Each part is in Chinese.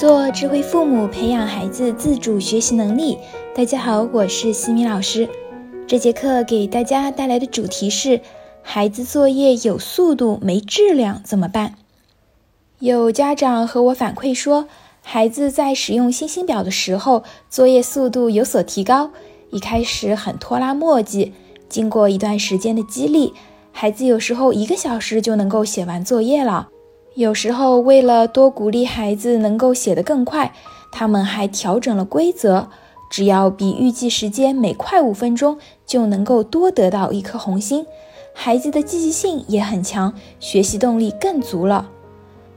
做智慧父母，培养孩子自主学习能力。大家好，我是西米老师。这节课给大家带来的主题是：孩子作业有速度没质量怎么办？有家长和我反馈说，孩子在使用星星表的时候，作业速度有所提高。一开始很拖拉磨叽，经过一段时间的激励，孩子有时候一个小时就能够写完作业了。有时候，为了多鼓励孩子能够写得更快，他们还调整了规则，只要比预计时间每快五分钟，就能够多得到一颗红心。孩子的积极性也很强，学习动力更足了。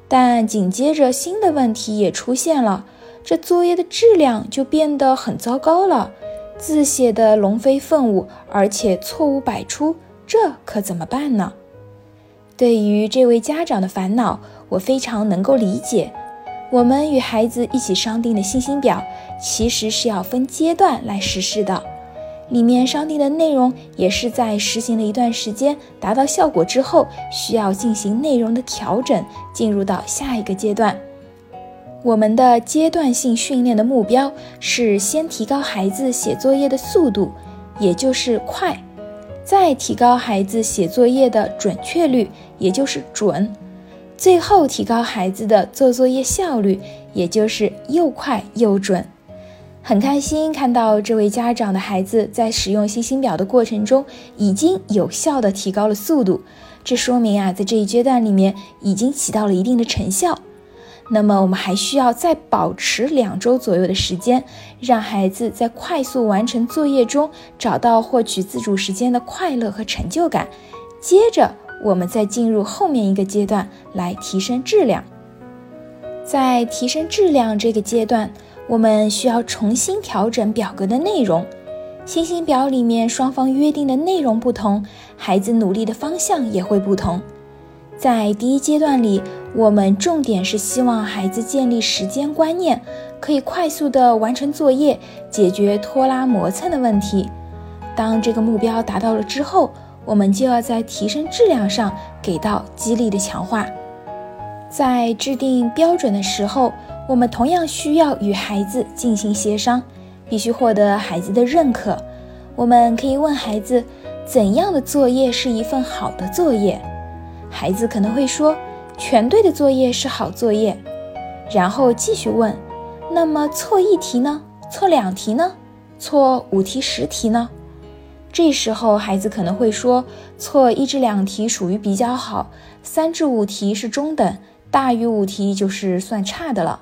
但紧接着，新的问题也出现了，这作业的质量就变得很糟糕了，字写的龙飞凤舞，而且错误百出，这可怎么办呢？对于这位家长的烦恼，我非常能够理解。我们与孩子一起商定的信心表，其实是要分阶段来实施的。里面商定的内容，也是在实行了一段时间，达到效果之后，需要进行内容的调整，进入到下一个阶段。我们的阶段性训练的目标是先提高孩子写作业的速度，也就是快。再提高孩子写作业的准确率，也就是准；最后提高孩子的做作业效率，也就是又快又准。很开心看到这位家长的孩子在使用星星表的过程中，已经有效的提高了速度，这说明啊，在这一阶段里面已经起到了一定的成效。那么我们还需要再保持两周左右的时间，让孩子在快速完成作业中找到获取自主时间的快乐和成就感。接着，我们再进入后面一个阶段来提升质量。在提升质量这个阶段，我们需要重新调整表格的内容。星星表里面双方约定的内容不同，孩子努力的方向也会不同。在第一阶段里，我们重点是希望孩子建立时间观念，可以快速的完成作业，解决拖拉磨蹭的问题。当这个目标达到了之后，我们就要在提升质量上给到激励的强化。在制定标准的时候，我们同样需要与孩子进行协商，必须获得孩子的认可。我们可以问孩子，怎样的作业是一份好的作业？孩子可能会说，全对的作业是好作业，然后继续问，那么错一题呢？错两题呢？错五题十题呢？这时候孩子可能会说，错一至两题属于比较好，三至五题是中等，大于五题就是算差的了。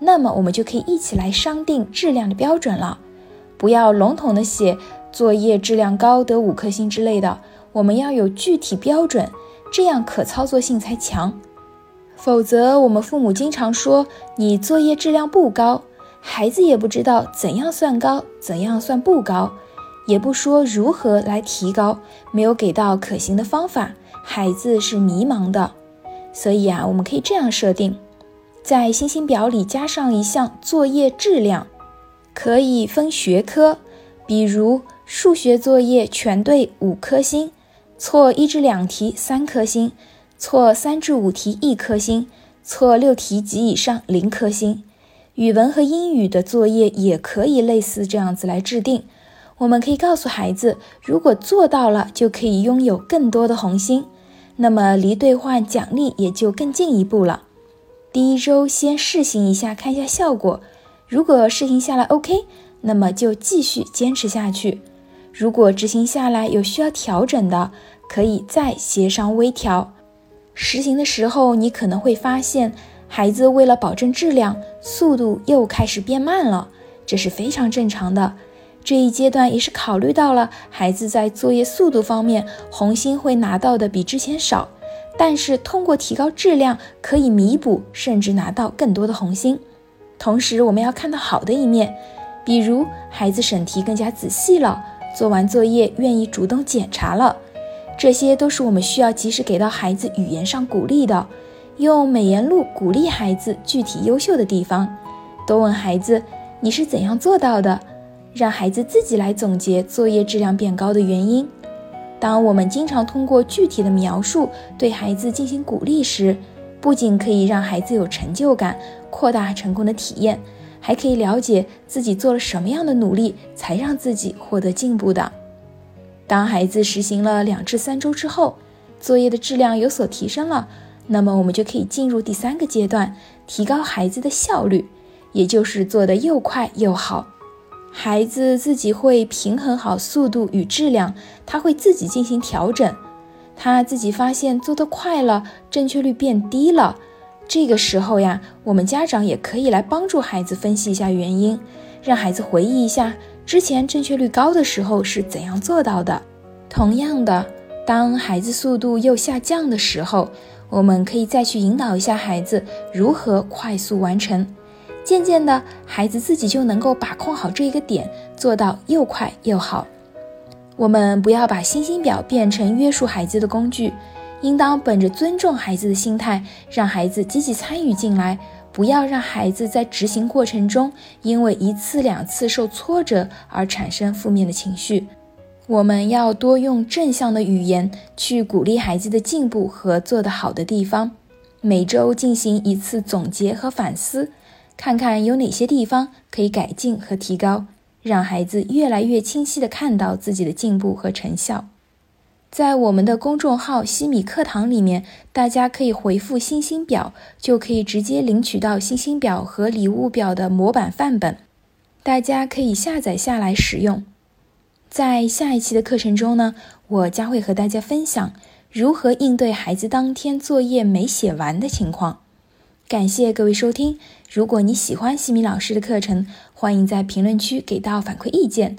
那么我们就可以一起来商定质量的标准了，不要笼统的写作业质量高得五颗星之类的，我们要有具体标准。这样可操作性才强，否则我们父母经常说你作业质量不高，孩子也不知道怎样算高，怎样算不高，也不说如何来提高，没有给到可行的方法，孩子是迷茫的。所以啊，我们可以这样设定，在星星表里加上一项作业质量，可以分学科，比如数学作业全对五颗星。错一至两题三颗星，错三至五题一颗星，错六题及以上零颗星。语文和英语的作业也可以类似这样子来制定。我们可以告诉孩子，如果做到了，就可以拥有更多的红心，那么离兑换奖励也就更进一步了。第一周先试行一下，看一下效果。如果试行下来 OK，那么就继续坚持下去。如果执行下来有需要调整的，可以再协商微调。实行的时候，你可能会发现，孩子为了保证质量，速度又开始变慢了，这是非常正常的。这一阶段也是考虑到了孩子在作业速度方面，红心会拿到的比之前少，但是通过提高质量可以弥补，甚至拿到更多的红心。同时，我们要看到好的一面，比如孩子审题更加仔细了。做完作业，愿意主动检查了，这些都是我们需要及时给到孩子语言上鼓励的，用美言录鼓励孩子具体优秀的地方。多问孩子你是怎样做到的，让孩子自己来总结作业质量变高的原因。当我们经常通过具体的描述对孩子进行鼓励时，不仅可以让孩子有成就感，扩大成功的体验，还可以了解自己做了什么样的努力才让自己获得进步的。当孩子实行了两至三周之后，作业的质量有所提升了，那么我们就可以进入第三个阶段，提高孩子的效率，也就是做得又快又好。孩子自己会平衡好速度与质量，他会自己进行调整。他自己发现做得快了，正确率变低了。这个时候呀，我们家长也可以来帮助孩子分析一下原因，让孩子回忆一下之前正确率高的时候是怎样做到的。同样的，当孩子速度又下降的时候，我们可以再去引导一下孩子如何快速完成。渐渐的，孩子自己就能够把控好这一个点，做到又快又好。我们不要把星星表变成约束孩子的工具，应当本着尊重孩子的心态，让孩子积极参与进来，不要让孩子在执行过程中因为一次两次受挫折而产生负面的情绪。我们要多用正向的语言去鼓励孩子的进步和做得好的地方，每周进行一次总结和反思，看看有哪些地方可以改进和提高。让孩子越来越清晰地看到自己的进步和成效。在我们的公众号“西米课堂”里面，大家可以回复“星星表”，就可以直接领取到星星表和礼物表的模板范本，大家可以下载下来使用。在下一期的课程中呢，我将会和大家分享如何应对孩子当天作业没写完的情况。感谢各位收听。如果你喜欢西米老师的课程，欢迎在评论区给到反馈意见。